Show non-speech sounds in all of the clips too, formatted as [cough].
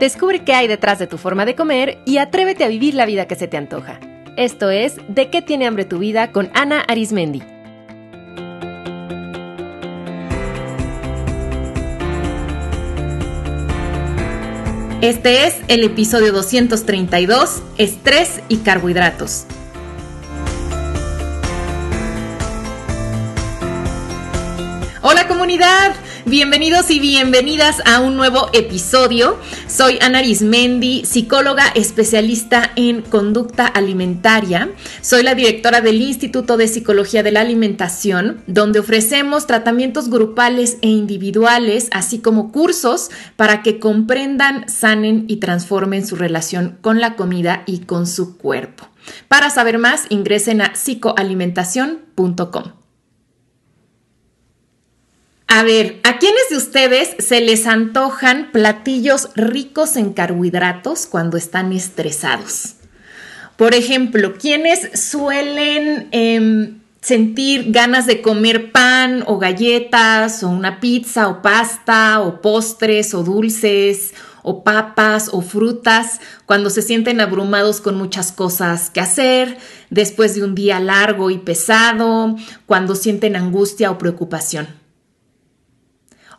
Descubre qué hay detrás de tu forma de comer y atrévete a vivir la vida que se te antoja. Esto es De qué tiene hambre tu vida con Ana Arismendi. Este es el episodio 232, Estrés y carbohidratos. Hola comunidad, bienvenidos y bienvenidas a un nuevo episodio. Soy Ana Arismendi, psicóloga especialista en conducta alimentaria. Soy la directora del Instituto de Psicología de la Alimentación, donde ofrecemos tratamientos grupales e individuales, así como cursos para que comprendan, sanen y transformen su relación con la comida y con su cuerpo. Para saber más, ingresen a psicoalimentación.com. A ver, ¿a quiénes de ustedes se les antojan platillos ricos en carbohidratos cuando están estresados? Por ejemplo, ¿quiénes suelen em, sentir ganas de comer pan o galletas o una pizza o pasta o postres o dulces o papas o frutas cuando se sienten abrumados con muchas cosas que hacer, después de un día largo y pesado, cuando sienten angustia o preocupación?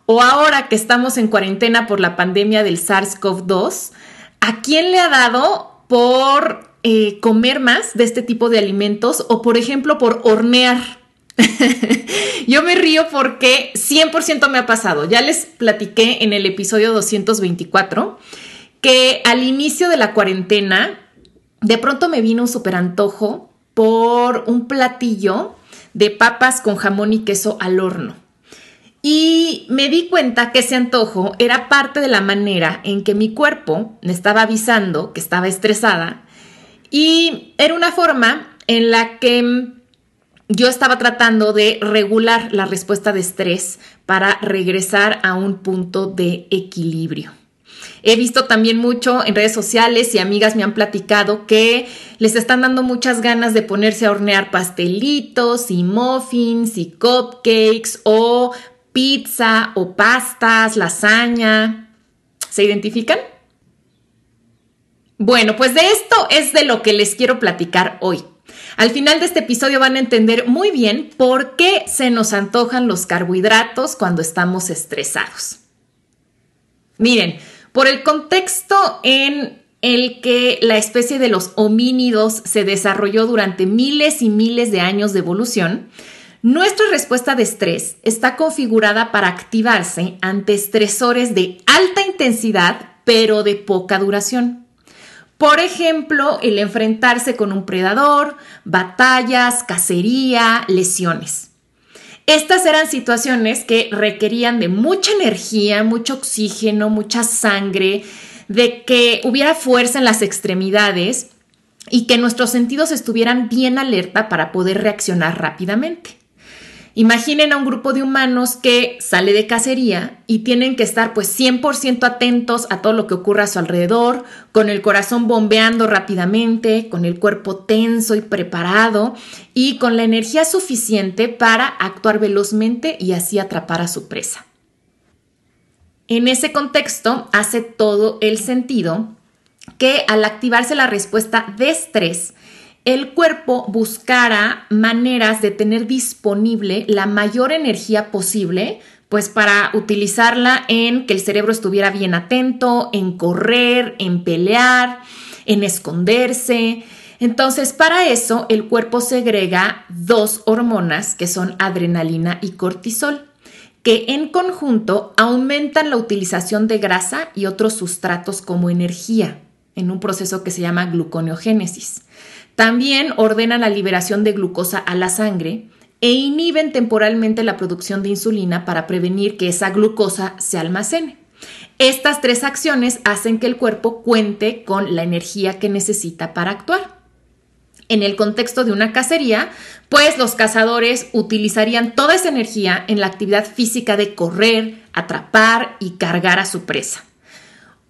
O ahora que estamos en cuarentena por la pandemia del SARS-CoV-2, ¿a quién le ha dado por eh, comer más de este tipo de alimentos o, por ejemplo, por hornear? [laughs] Yo me río porque 100% me ha pasado. Ya les platiqué en el episodio 224 que al inicio de la cuarentena, de pronto me vino un super antojo por un platillo de papas con jamón y queso al horno. Y me di cuenta que ese antojo era parte de la manera en que mi cuerpo me estaba avisando que estaba estresada y era una forma en la que yo estaba tratando de regular la respuesta de estrés para regresar a un punto de equilibrio. He visto también mucho en redes sociales y amigas me han platicado que les están dando muchas ganas de ponerse a hornear pastelitos y muffins y cupcakes o pizza o pastas, lasaña. ¿Se identifican? Bueno, pues de esto es de lo que les quiero platicar hoy. Al final de este episodio van a entender muy bien por qué se nos antojan los carbohidratos cuando estamos estresados. Miren, por el contexto en el que la especie de los homínidos se desarrolló durante miles y miles de años de evolución, nuestra respuesta de estrés está configurada para activarse ante estresores de alta intensidad, pero de poca duración. Por ejemplo, el enfrentarse con un predador, batallas, cacería, lesiones. Estas eran situaciones que requerían de mucha energía, mucho oxígeno, mucha sangre, de que hubiera fuerza en las extremidades y que nuestros sentidos estuvieran bien alerta para poder reaccionar rápidamente. Imaginen a un grupo de humanos que sale de cacería y tienen que estar pues 100% atentos a todo lo que ocurra a su alrededor, con el corazón bombeando rápidamente, con el cuerpo tenso y preparado y con la energía suficiente para actuar velozmente y así atrapar a su presa. En ese contexto hace todo el sentido que al activarse la respuesta de estrés, el cuerpo buscara maneras de tener disponible la mayor energía posible, pues para utilizarla en que el cerebro estuviera bien atento, en correr, en pelear, en esconderse. Entonces, para eso, el cuerpo segrega dos hormonas que son adrenalina y cortisol, que en conjunto aumentan la utilización de grasa y otros sustratos como energía en un proceso que se llama gluconeogénesis. También ordenan la liberación de glucosa a la sangre e inhiben temporalmente la producción de insulina para prevenir que esa glucosa se almacene. Estas tres acciones hacen que el cuerpo cuente con la energía que necesita para actuar. En el contexto de una cacería, pues los cazadores utilizarían toda esa energía en la actividad física de correr, atrapar y cargar a su presa.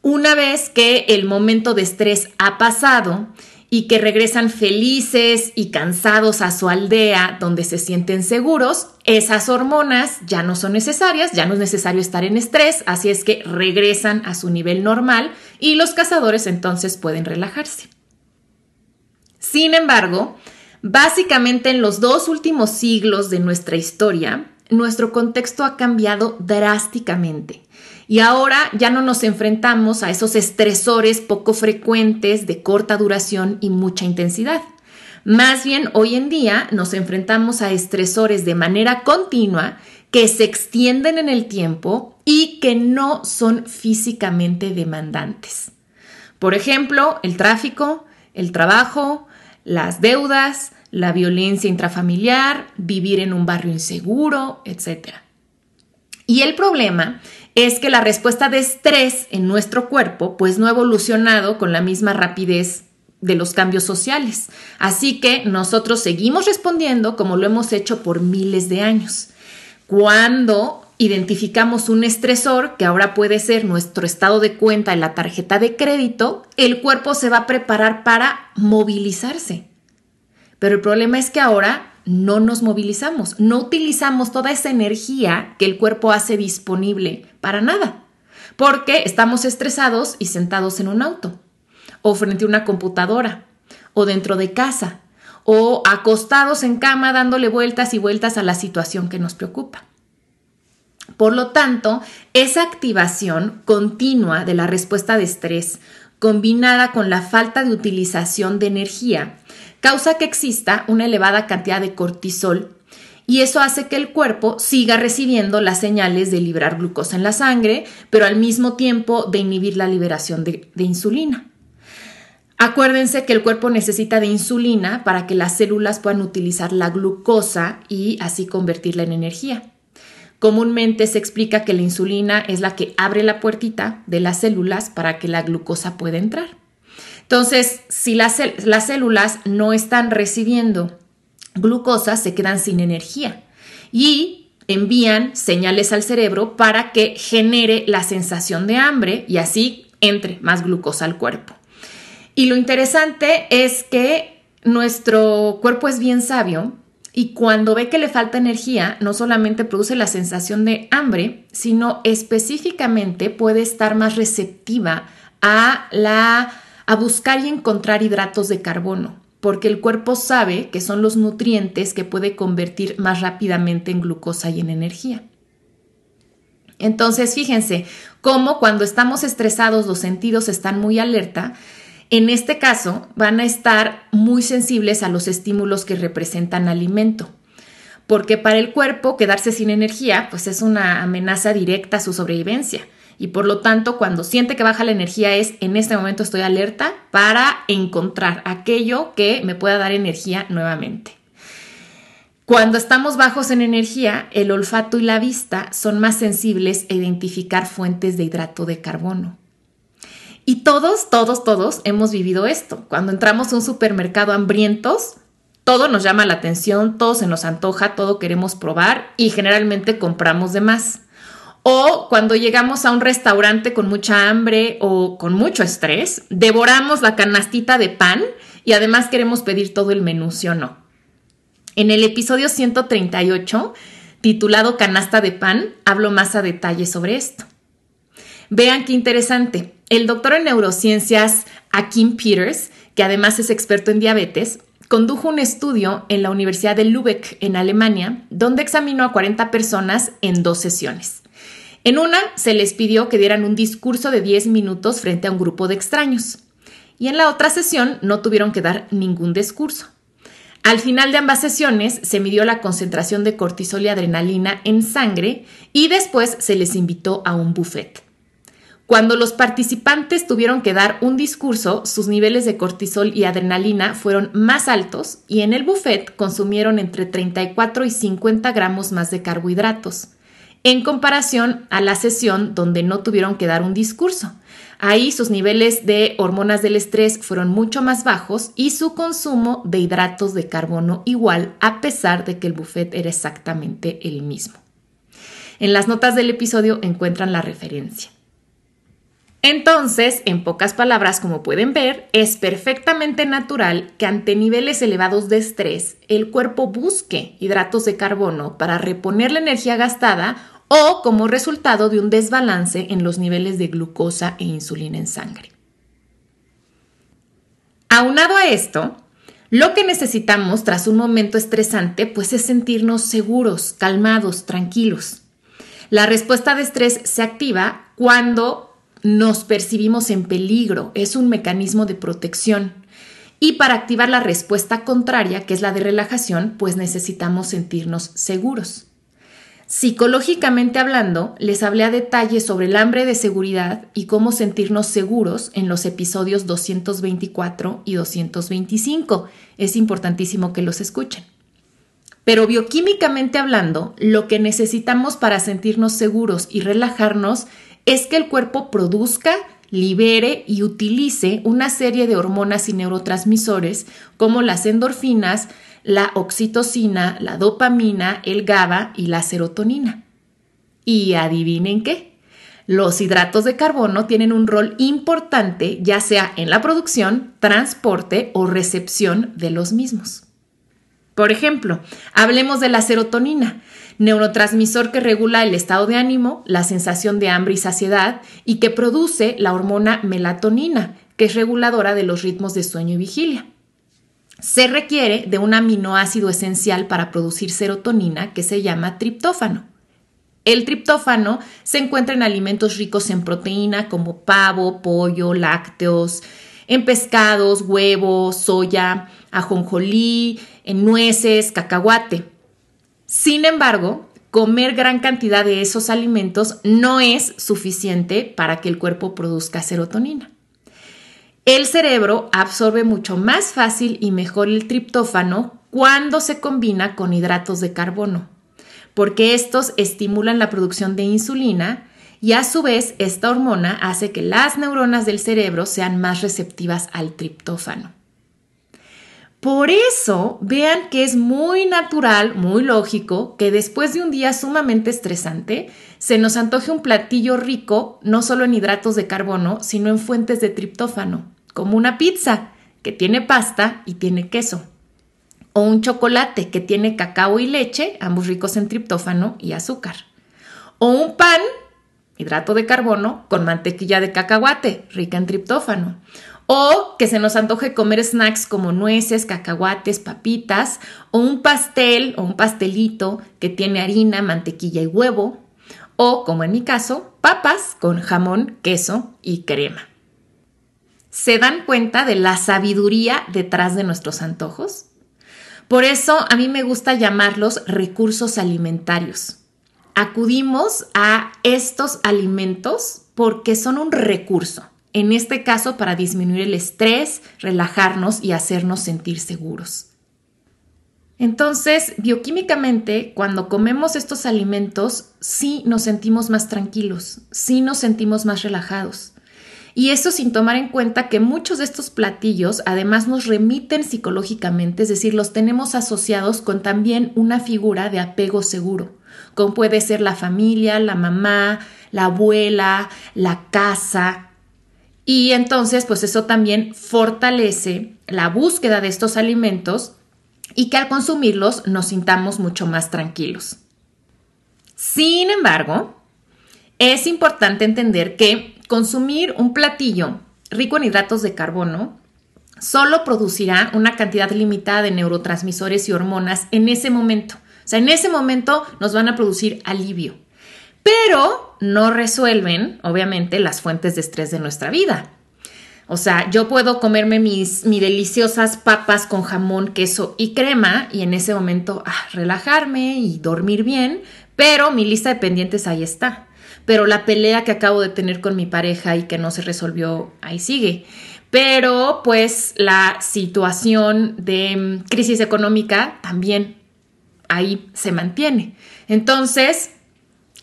Una vez que el momento de estrés ha pasado y que regresan felices y cansados a su aldea donde se sienten seguros, esas hormonas ya no son necesarias, ya no es necesario estar en estrés, así es que regresan a su nivel normal y los cazadores entonces pueden relajarse. Sin embargo, básicamente en los dos últimos siglos de nuestra historia, nuestro contexto ha cambiado drásticamente. Y ahora ya no nos enfrentamos a esos estresores poco frecuentes de corta duración y mucha intensidad. Más bien, hoy en día nos enfrentamos a estresores de manera continua que se extienden en el tiempo y que no son físicamente demandantes. Por ejemplo, el tráfico, el trabajo, las deudas, la violencia intrafamiliar, vivir en un barrio inseguro, etc. Y el problema es que la respuesta de estrés en nuestro cuerpo pues no ha evolucionado con la misma rapidez de los cambios sociales. Así que nosotros seguimos respondiendo como lo hemos hecho por miles de años. Cuando identificamos un estresor, que ahora puede ser nuestro estado de cuenta en la tarjeta de crédito, el cuerpo se va a preparar para movilizarse. Pero el problema es que ahora no nos movilizamos, no utilizamos toda esa energía que el cuerpo hace disponible para nada, porque estamos estresados y sentados en un auto, o frente a una computadora, o dentro de casa, o acostados en cama dándole vueltas y vueltas a la situación que nos preocupa. Por lo tanto, esa activación continua de la respuesta de estrés, combinada con la falta de utilización de energía, causa que exista una elevada cantidad de cortisol y eso hace que el cuerpo siga recibiendo las señales de liberar glucosa en la sangre, pero al mismo tiempo de inhibir la liberación de, de insulina. Acuérdense que el cuerpo necesita de insulina para que las células puedan utilizar la glucosa y así convertirla en energía. Comúnmente se explica que la insulina es la que abre la puertita de las células para que la glucosa pueda entrar. Entonces, si las, células no están recibiendo glucosa, se quedan sin energía y envían señales al cerebro para que genere la sensación de hambre y así entre más glucosa al cuerpo. Y lo interesante es que nuestro cuerpo es bien sabio y cuando ve que le falta energía, no solamente produce la sensación de hambre, sino específicamente puede estar más receptiva a la a buscar y encontrar hidratos de carbono, porque el cuerpo sabe que son los nutrientes que puede convertir más rápidamente en glucosa y en energía. Entonces, fíjense cómo cuando estamos estresados los sentidos están muy alerta, en este caso van a estar muy sensibles a los estímulos que representan alimento porque para el cuerpo quedarse sin energía pues es una amenaza directa a su sobrevivencia y por lo tanto cuando siente que baja la energía es en este momento estoy alerta para encontrar aquello que me pueda dar energía nuevamente. Cuando estamos bajos en energía, el olfato y la vista son más sensibles a identificar fuentes de hidrato de carbono. Y todos, todos, todos hemos vivido esto. Cuando entramos a un supermercado hambrientos, todo nos llama la atención, todo se nos antoja, todo queremos probar y generalmente compramos de más. O cuando llegamos a un restaurante con mucha hambre o con mucho estrés, devoramos la canastita de pan y además queremos pedir todo el menú, ¿sí o no? En el episodio 138, titulado Canasta de pan, hablo más a detalle sobre esto. Vean qué interesante. El doctor en neurociencias Akim Peters, que además es experto en diabetes, condujo un estudio en la Universidad de Lübeck, en Alemania, donde examinó a 40 personas en dos sesiones. En una se les pidió que dieran un discurso de 10 minutos frente a un grupo de extraños y en la otra sesión no tuvieron que dar ningún discurso. Al final de ambas sesiones se midió la concentración de cortisol y adrenalina en sangre y después se les invitó a un buffet. Cuando los participantes tuvieron que dar un discurso, sus niveles de cortisol y adrenalina fueron más altos y en el buffet consumieron entre 34 y 50 gramos más de carbohidratos en comparación a la sesión donde no tuvieron que dar un discurso. Ahí sus niveles de hormonas del estrés fueron mucho más bajos y su consumo de hidratos de carbono igual, a pesar de que el buffet era exactamente el mismo. En las notas del episodio encuentran la referencia. Entonces, en pocas palabras, como pueden ver, es perfectamente natural que ante niveles elevados de estrés, el cuerpo busque hidratos de carbono para reponer la energía gastada o como resultado de un desbalance en los niveles de glucosa e insulina en sangre. Aunado a esto, lo que necesitamos tras un momento estresante pues es sentirnos seguros, calmados, tranquilos. La respuesta de estrés se activa cuando nos percibimos en peligro, es un mecanismo de protección. Y para activar la respuesta contraria, que es la de relajación, pues necesitamos sentirnos seguros. Psicológicamente hablando, les hablé a detalle sobre el hambre de seguridad y cómo sentirnos seguros en los episodios 224 y 225. Es importantísimo que los escuchen. Pero bioquímicamente hablando, lo que necesitamos para sentirnos seguros y relajarnos es que el cuerpo produzca, libere y utilice una serie de hormonas y neurotransmisores como las endorfinas, la oxitocina, la dopamina, el GABA y la serotonina. Y adivinen qué, los hidratos de carbono tienen un rol importante ya sea en la producción, transporte o recepción de los mismos. Por ejemplo, hablemos de la serotonina neurotransmisor que regula el estado de ánimo, la sensación de hambre y saciedad y que produce la hormona melatonina, que es reguladora de los ritmos de sueño y vigilia. Se requiere de un aminoácido esencial para producir serotonina que se llama triptófano. El triptófano se encuentra en alimentos ricos en proteína como pavo, pollo, lácteos, en pescados, huevos, soya, ajonjolí, en nueces, cacahuate. Sin embargo, comer gran cantidad de esos alimentos no es suficiente para que el cuerpo produzca serotonina. El cerebro absorbe mucho más fácil y mejor el triptófano cuando se combina con hidratos de carbono, porque estos estimulan la producción de insulina y a su vez esta hormona hace que las neuronas del cerebro sean más receptivas al triptófano. Por eso, vean que es muy natural, muy lógico, que después de un día sumamente estresante, se nos antoje un platillo rico, no solo en hidratos de carbono, sino en fuentes de triptófano, como una pizza, que tiene pasta y tiene queso, o un chocolate, que tiene cacao y leche, ambos ricos en triptófano y azúcar, o un pan, hidrato de carbono, con mantequilla de cacahuate, rica en triptófano, o que se nos antoje comer snacks como nueces, cacahuates, papitas, o un pastel o un pastelito que tiene harina, mantequilla y huevo, o como en mi caso, papas con jamón, queso y crema. ¿Se dan cuenta de la sabiduría detrás de nuestros antojos? Por eso a mí me gusta llamarlos recursos alimentarios. Acudimos a estos alimentos porque son un recurso en este caso para disminuir el estrés, relajarnos y hacernos sentir seguros. Entonces, bioquímicamente, cuando comemos estos alimentos, sí nos sentimos más tranquilos, sí nos sentimos más relajados. Y eso sin tomar en cuenta que muchos de estos platillos además nos remiten psicológicamente, es decir, los tenemos asociados con también una figura de apego seguro, como puede ser la familia, la mamá, la abuela, la casa, y entonces, pues eso también fortalece la búsqueda de estos alimentos y que al consumirlos nos sintamos mucho más tranquilos. Sin embargo, es importante entender que consumir un platillo rico en hidratos de carbono solo producirá una cantidad limitada de neurotransmisores y hormonas en ese momento. O sea, en ese momento nos van a producir alivio pero no resuelven, obviamente, las fuentes de estrés de nuestra vida. O sea, yo puedo comerme mis, deliciosas papas con jamón, queso y crema y en ese momento ah, relajarme y dormir bien, pero mi lista de pendientes ahí está. Pero la pelea que acabo de tener con mi pareja y que no se resolvió, ahí sigue. Pero pues la situación de mm, crisis económica también ahí se mantiene. Entonces,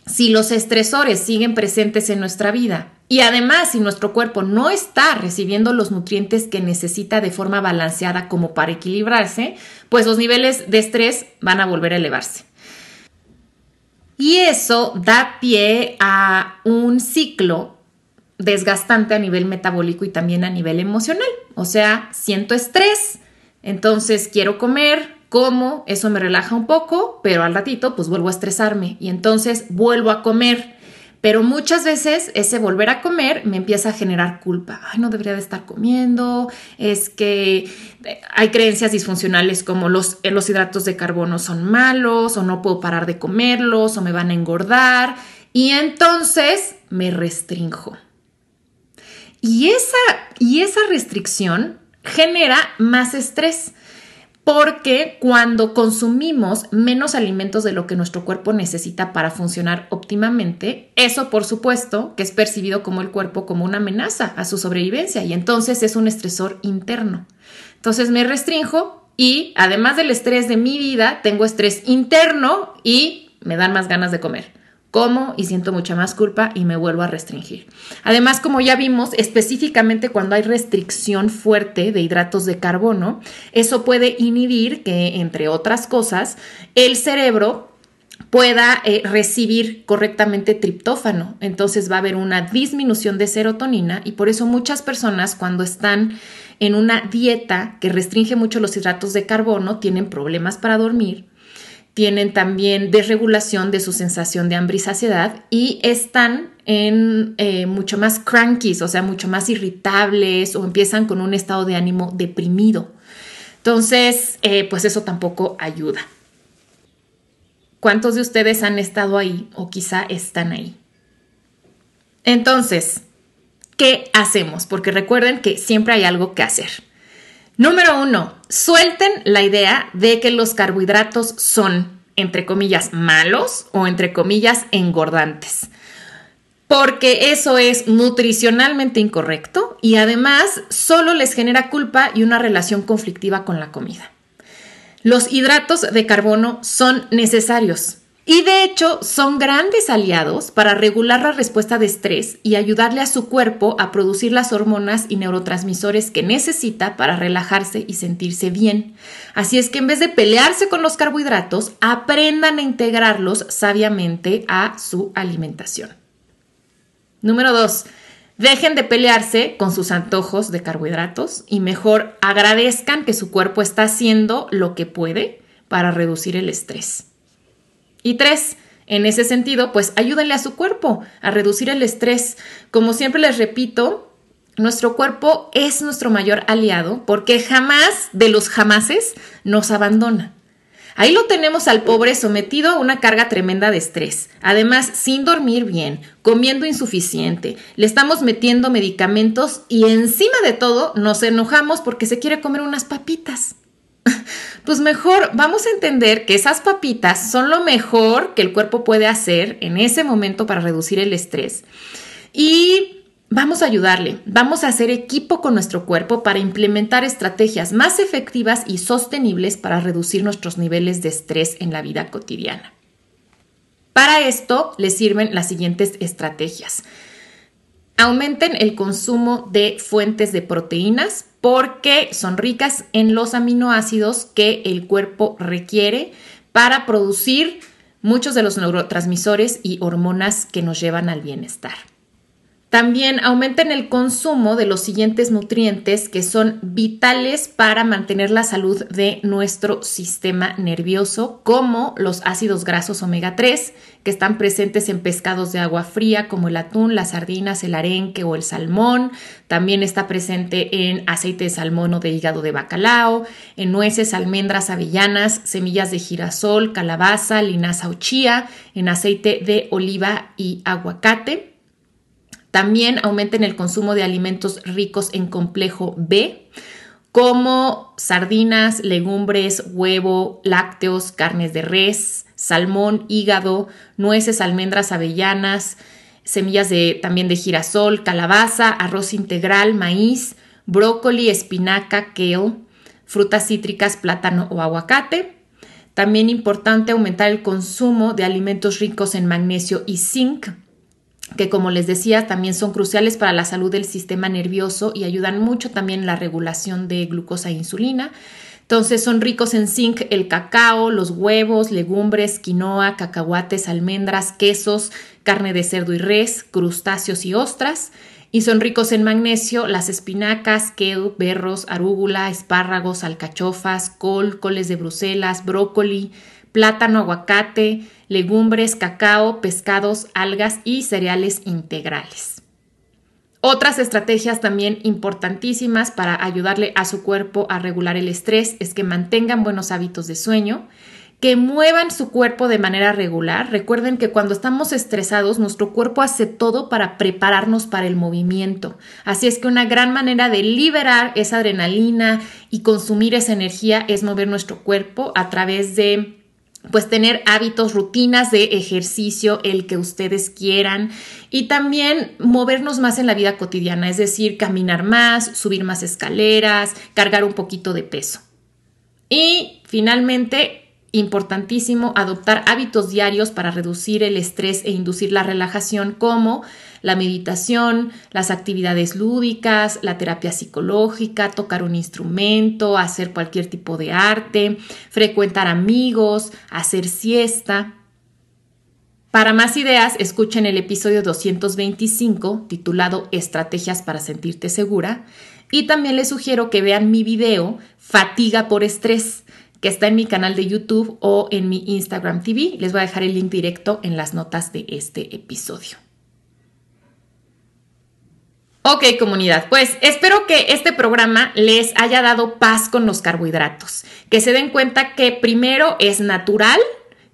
si los estresores siguen presentes en nuestra vida y además si nuestro cuerpo no está recibiendo los nutrientes que necesita de forma balanceada como para equilibrarse, pues los niveles de estrés van a volver a elevarse. Y eso da pie a un ciclo desgastante a nivel metabólico y también a nivel emocional. O sea, siento estrés, entonces quiero comer, como, eso me relaja un poco, pero al ratito pues vuelvo a estresarme y entonces vuelvo a comer. Pero muchas veces ese volver a comer me empieza a generar culpa. Ay, no debería de estar comiendo. Es que eh, hay creencias disfuncionales como los, eh, los hidratos de carbono son malos o no puedo parar de comerlos o me van a engordar. Y entonces me restrinjo. Y esa, y esa restricción genera más estrés porque cuando consumimos menos alimentos de lo que nuestro cuerpo necesita para funcionar óptimamente, eso por supuesto que es percibido como el cuerpo como una amenaza a su sobrevivencia y entonces es un estresor interno. Entonces me restrinjo y además del estrés de mi vida, tengo estrés interno y me dan más ganas de comer como y siento mucha más culpa y me vuelvo a restringir. Además, como ya vimos, específicamente cuando hay restricción fuerte de hidratos de carbono, eso puede inhibir que, entre otras cosas, el cerebro pueda eh, recibir correctamente triptófano. Entonces va a haber una disminución de serotonina y por eso muchas personas cuando están en una dieta que restringe mucho los hidratos de carbono tienen problemas para dormir, tienen también desregulación de su sensación de hambre y saciedad y están en eh, mucho más crankies, o sea, mucho más irritables o empiezan con un estado de ánimo deprimido. Entonces, eh, pues eso tampoco ayuda. ¿Cuántos de ustedes han estado ahí o quizá están ahí? Entonces, ¿qué hacemos? Porque recuerden que siempre hay algo que hacer. Número uno, suelten la idea de que los carbohidratos son, entre comillas, malos o, entre comillas, engordantes. Porque eso es nutricionalmente incorrecto y además solo les genera culpa y una relación conflictiva con la comida. Los hidratos de carbono son necesarios, y de hecho son grandes aliados para regular la respuesta de estrés y ayudarle a su cuerpo a producir las hormonas y neurotransmisores que necesita para relajarse y sentirse bien. Así es que en vez de pelearse con los carbohidratos, aprendan a integrarlos sabiamente a su alimentación. Número 2. Dejen de pelearse con sus antojos de carbohidratos y mejor agradezcan que su cuerpo está haciendo lo que puede para reducir el estrés. Y tres, en ese sentido, pues ayúdenle a su cuerpo a reducir el estrés. Como siempre les repito, nuestro cuerpo es nuestro mayor aliado porque jamás de los jamases nos abandona. Ahí lo tenemos al pobre sometido a una carga tremenda de estrés, además sin dormir bien, comiendo insuficiente, le estamos metiendo medicamentos y encima de todo nos enojamos porque se quiere comer unas papitas pues mejor vamos a entender que esas papitas son lo mejor que el cuerpo puede hacer en ese momento para reducir el estrés. Y vamos a ayudarle, vamos a hacer equipo con nuestro cuerpo para implementar estrategias más efectivas y sostenibles para reducir nuestros niveles de estrés en la vida cotidiana. Para esto les sirven las siguientes estrategias. Aumenten el consumo de fuentes de proteínas porque son ricas en los aminoácidos que el cuerpo requiere para producir muchos de los neurotransmisores y hormonas que nos llevan al bienestar. También aumenten el consumo de los siguientes nutrientes que son vitales para mantener la salud de nuestro sistema nervioso, como los ácidos grasos omega 3, que están presentes en pescados de agua fría como el atún, las sardinas, el arenque o el salmón. También está presente en aceite de salmón o de hígado de bacalao, en nueces, almendras, avellanas, semillas de girasol, calabaza, linaza o chía, en aceite de oliva y aguacate. También aumenten el consumo de alimentos ricos en complejo B, como sardinas, legumbres, huevo, lácteos, carnes de res, salmón, hígado, nueces, almendras, avellanas, semillas de, también de girasol, calabaza, arroz integral, maíz, brócoli, espinaca, kale, frutas cítricas, plátano o aguacate. También importante aumentar el consumo de alimentos ricos en magnesio y zinc, que como les decía también son cruciales para la salud del sistema nervioso y ayudan mucho también en la regulación de glucosa e insulina. Entonces son ricos en zinc el cacao, los huevos, legumbres, quinoa, cacahuates, almendras, quesos, carne de cerdo y res, crustáceos y ostras. y son ricos en magnesio las espinacas, kale, berros, arúgula, espárragos, alcachofas, col, coles de Bruselas, brócoli, plátano, aguacate, legumbres, cacao, pescados, algas y cereales integrales. Otras estrategias también importantísimas para ayudarle a su cuerpo a regular el estrés es que mantengan buenos hábitos de sueño, que muevan su cuerpo de manera regular. Recuerden que cuando estamos estresados, nuestro cuerpo hace todo para prepararnos para el movimiento. Así es que una gran manera de liberar esa adrenalina y consumir esa energía es mover nuestro cuerpo a través de pues tener hábitos, rutinas de ejercicio, el que ustedes quieran y también movernos más en la vida cotidiana, es decir, caminar más, subir más escaleras, cargar un poquito de peso. Y finalmente, importantísimo adoptar hábitos diarios para reducir el estrés e inducir la relajación como la meditación, las actividades lúdicas, la terapia psicológica, tocar un instrumento, hacer cualquier tipo de arte, frecuentar amigos, hacer siesta. Para más ideas, escuchen el episodio 225 titulado Estrategias para sentirte segura y también les sugiero que vean mi video Fatiga por estrés que está en mi canal de YouTube o en mi Instagram TV. Les voy a dejar el link directo en las notas de este episodio. Ok, comunidad, pues espero que este programa les haya dado paz con los carbohidratos, que se den cuenta que primero es natural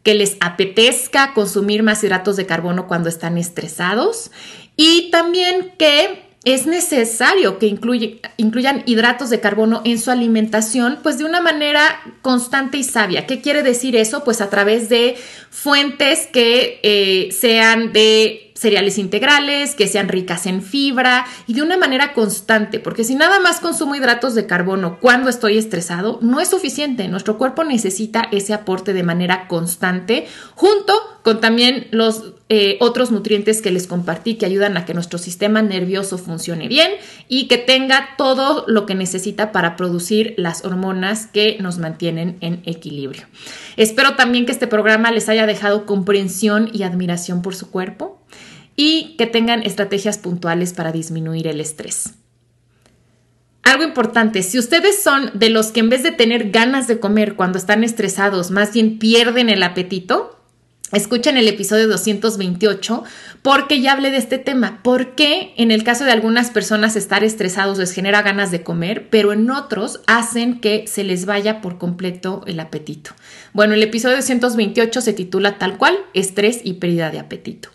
que les apetezca consumir más hidratos de carbono cuando están estresados y también que es necesario que incluyan hidratos de carbono en su alimentación, pues de una manera constante y sabia. ¿Qué quiere decir eso? Pues a través de fuentes que eh, sean de cereales integrales, que sean ricas en fibra y de una manera constante, porque si nada más consumo hidratos de carbono cuando estoy estresado, no es suficiente. Nuestro cuerpo necesita ese aporte de manera constante, junto con también los eh, otros nutrientes que les compartí que ayudan a que nuestro sistema nervioso funcione bien y que tenga todo lo que necesita para producir las hormonas que nos mantienen en equilibrio. Espero también que este programa les haya dejado comprensión y admiración por su cuerpo y que tengan estrategias puntuales para disminuir el estrés. Algo importante, si ustedes son de los que en vez de tener ganas de comer cuando están estresados, más bien pierden el apetito, Escuchen el episodio 228 porque ya hablé de este tema. ¿Por qué en el caso de algunas personas estar estresados les genera ganas de comer, pero en otros hacen que se les vaya por completo el apetito? Bueno, el episodio 228 se titula tal cual, estrés y pérdida de apetito.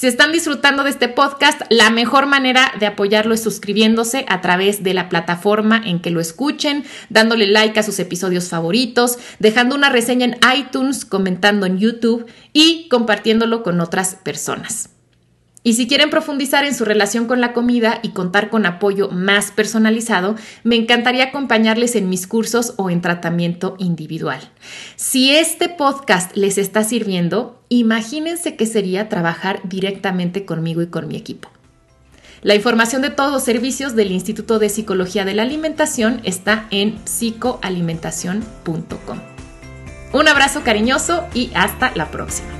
Si están disfrutando de este podcast, la mejor manera de apoyarlo es suscribiéndose a través de la plataforma en que lo escuchen, dándole like a sus episodios favoritos, dejando una reseña en iTunes, comentando en YouTube y compartiéndolo con otras personas. Y si quieren profundizar en su relación con la comida y contar con apoyo más personalizado, me encantaría acompañarles en mis cursos o en tratamiento individual. Si este podcast les está sirviendo, imagínense que sería trabajar directamente conmigo y con mi equipo. La información de todos los servicios del Instituto de Psicología de la Alimentación está en psicoalimentación.com. Un abrazo cariñoso y hasta la próxima.